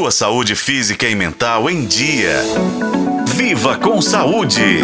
Sua saúde física e mental em dia. Viva com saúde!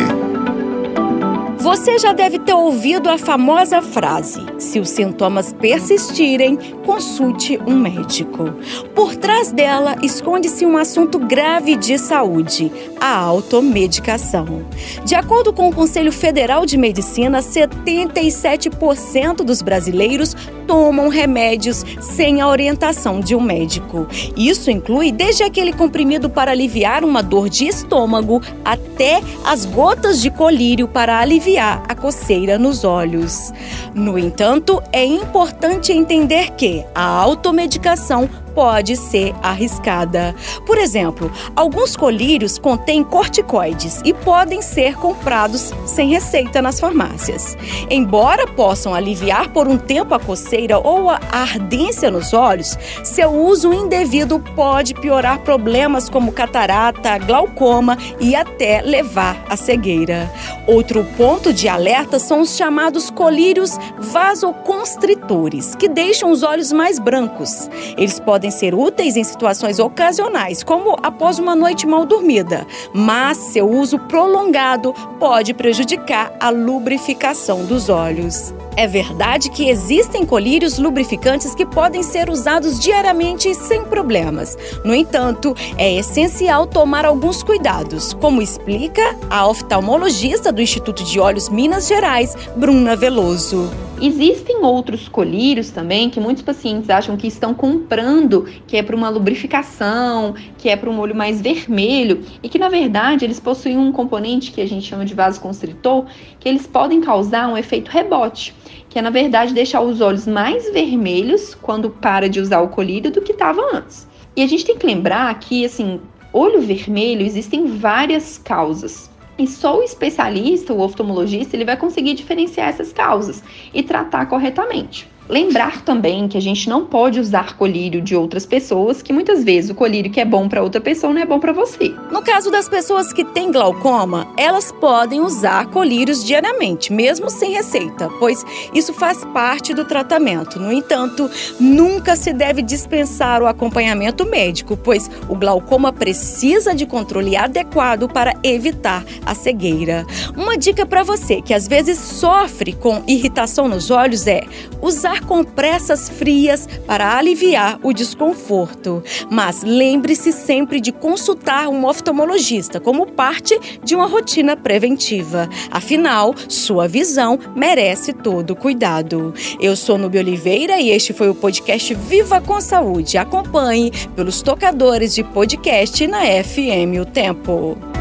Você já deve ter ouvido a famosa frase: se os sintomas persistirem, consulte um médico. Por trás dela esconde-se um assunto grave de saúde: a automedicação. De acordo com o Conselho Federal de Medicina, 77% dos brasileiros tomam remédios sem a orientação de um médico. Isso inclui desde aquele comprimido para aliviar uma dor de estômago até as gotas de colírio para aliviar a coceira nos olhos. No entanto, é importante entender que a automedicação pode ser arriscada. Por exemplo, alguns colírios contêm corticoides e podem ser comprados sem receita nas farmácias. Embora possam aliviar por um tempo a coceira ou a ardência nos olhos, seu uso indevido pode piorar problemas como catarata, glaucoma e até levar à cegueira. Outro ponto de alerta são os chamados colírios vasoconstritores, que deixam os olhos mais brancos. Eles podem podem ser úteis em situações ocasionais, como após uma noite mal dormida, mas seu uso prolongado pode prejudicar a lubrificação dos olhos. É verdade que existem colírios lubrificantes que podem ser usados diariamente sem problemas. No entanto, é essencial tomar alguns cuidados, como explica a oftalmologista do Instituto de Olhos Minas Gerais, Bruna Veloso. Existem outros colírios também que muitos pacientes acham que estão comprando, que é para uma lubrificação, que é para um olho mais vermelho, e que na verdade eles possuem um componente que a gente chama de vasoconstritor, que eles podem causar um efeito rebote que é na verdade deixar os olhos mais vermelhos quando para de usar o colírio do que estava antes. E a gente tem que lembrar que, assim, olho vermelho existem várias causas. E só o especialista, o oftalmologista, ele vai conseguir diferenciar essas causas e tratar corretamente. Lembrar também que a gente não pode usar colírio de outras pessoas, que muitas vezes o colírio que é bom para outra pessoa não é bom para você. No caso das pessoas que têm glaucoma, elas podem usar colírios diariamente, mesmo sem receita, pois isso faz parte do tratamento. No entanto, nunca se deve dispensar o acompanhamento médico, pois o glaucoma precisa de controle adequado para evitar a cegueira. Uma dica para você que às vezes sofre com irritação nos olhos é usar usar compressas frias para aliviar o desconforto. Mas lembre-se sempre de consultar um oftalmologista como parte de uma rotina preventiva. Afinal, sua visão merece todo cuidado. Eu sou Nubia Oliveira e este foi o podcast Viva com Saúde. Acompanhe pelos tocadores de podcast na FM O Tempo.